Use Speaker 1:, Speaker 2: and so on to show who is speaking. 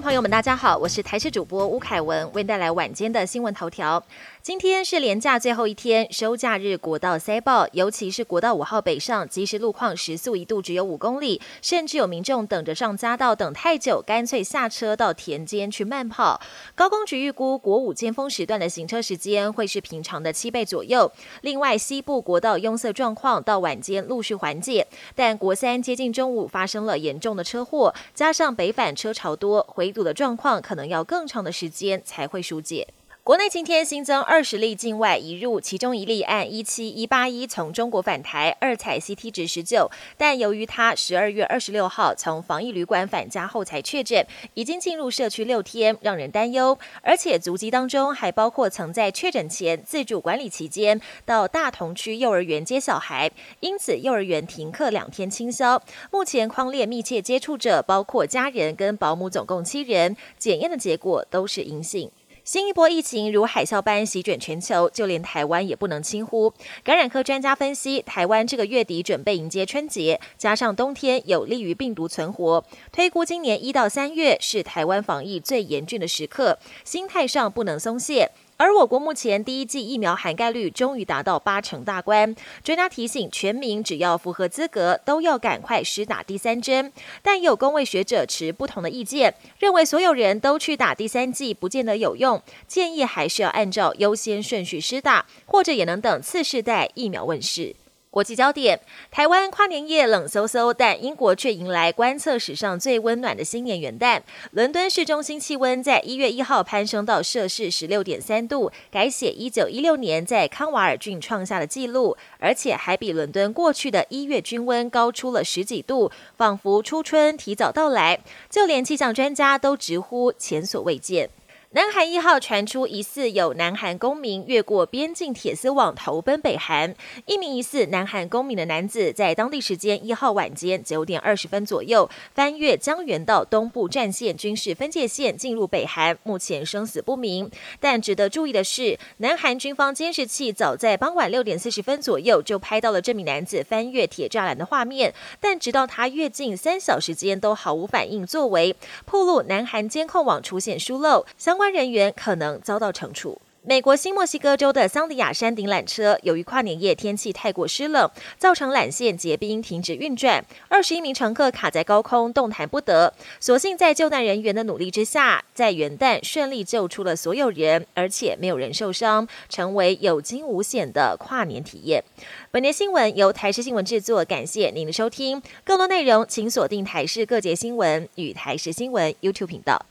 Speaker 1: 朋友们，大家好，我是台视主播吴凯文，为您带来晚间的新闻头条。今天是连假最后一天，收假日国道塞爆，尤其是国道五号北上，即时路况时速一度只有五公里，甚至有民众等着上匝道等太久，干脆下车到田间去慢跑。高工局预估国五尖峰时段的行车时间会是平常的七倍左右。另外，西部国道拥塞状况到晚间陆续缓解，但国三接近中午发生了严重的车祸，加上北返车潮多，回围堵的状况可能要更长的时间才会疏解。国内今天新增二十例境外移入，其中一例按一七一八一从中国返台，二采 CT 值十九，但由于他十二月二十六号从防疫旅馆返家后才确诊，已经进入社区六天，让人担忧。而且足迹当中还包括曾在确诊前自主管理期间到大同区幼儿园接小孩，因此幼儿园停课两天清消。目前框列密切接触者包括家人跟保姆，总共七人，检验的结果都是阴性。新一波疫情如海啸般席卷全球，就连台湾也不能轻忽。感染科专家分析，台湾这个月底准备迎接春节，加上冬天有利于病毒存活，推估今年一到三月是台湾防疫最严峻的时刻，心态上不能松懈。而我国目前第一剂疫苗涵盖率终于达到八成大关，专家提醒全民只要符合资格，都要赶快施打第三针。但有公位学者持不同的意见，认为所有人都去打第三剂不见得有用，建议还是要按照优先顺序施打，或者也能等次世代疫苗问世。国际焦点：台湾跨年夜冷飕飕，但英国却迎来观测史上最温暖的新年元旦。伦敦市中心气温在一月一号攀升到摄氏十六点三度，改写一九一六年在康瓦尔郡创下的纪录，而且还比伦敦过去的一月均温高出了十几度，仿佛初春提早到来。就连气象专家都直呼前所未见。南韩一号传出疑似有南韩公民越过边境铁丝网投奔北韩。一名疑似南韩公民的男子在当地时间一号晚间九点二十分左右翻越江原道东部战线军事分界线进入北韩，目前生死不明。但值得注意的是，南韩军方监视器早在傍晚六点四十分左右就拍到了这名男子翻越铁栅栏的画面，但直到他越境三小时间都毫无反应作为，铺路南韩监控网出现疏漏，相相关。人员可能遭到惩处。美国新墨西哥州的桑迪亚山顶缆车，由于跨年夜天气太过湿冷，造成缆线结冰，停止运转。二十一名乘客卡在高空，动弹不得。所幸在救难人员的努力之下，在元旦顺利救出了所有人，而且没有人受伤，成为有惊无险的跨年体验。本年新闻由台视新闻制作，感谢您的收听。更多内容请锁定台视各节新闻与台视新闻 YouTube 频道。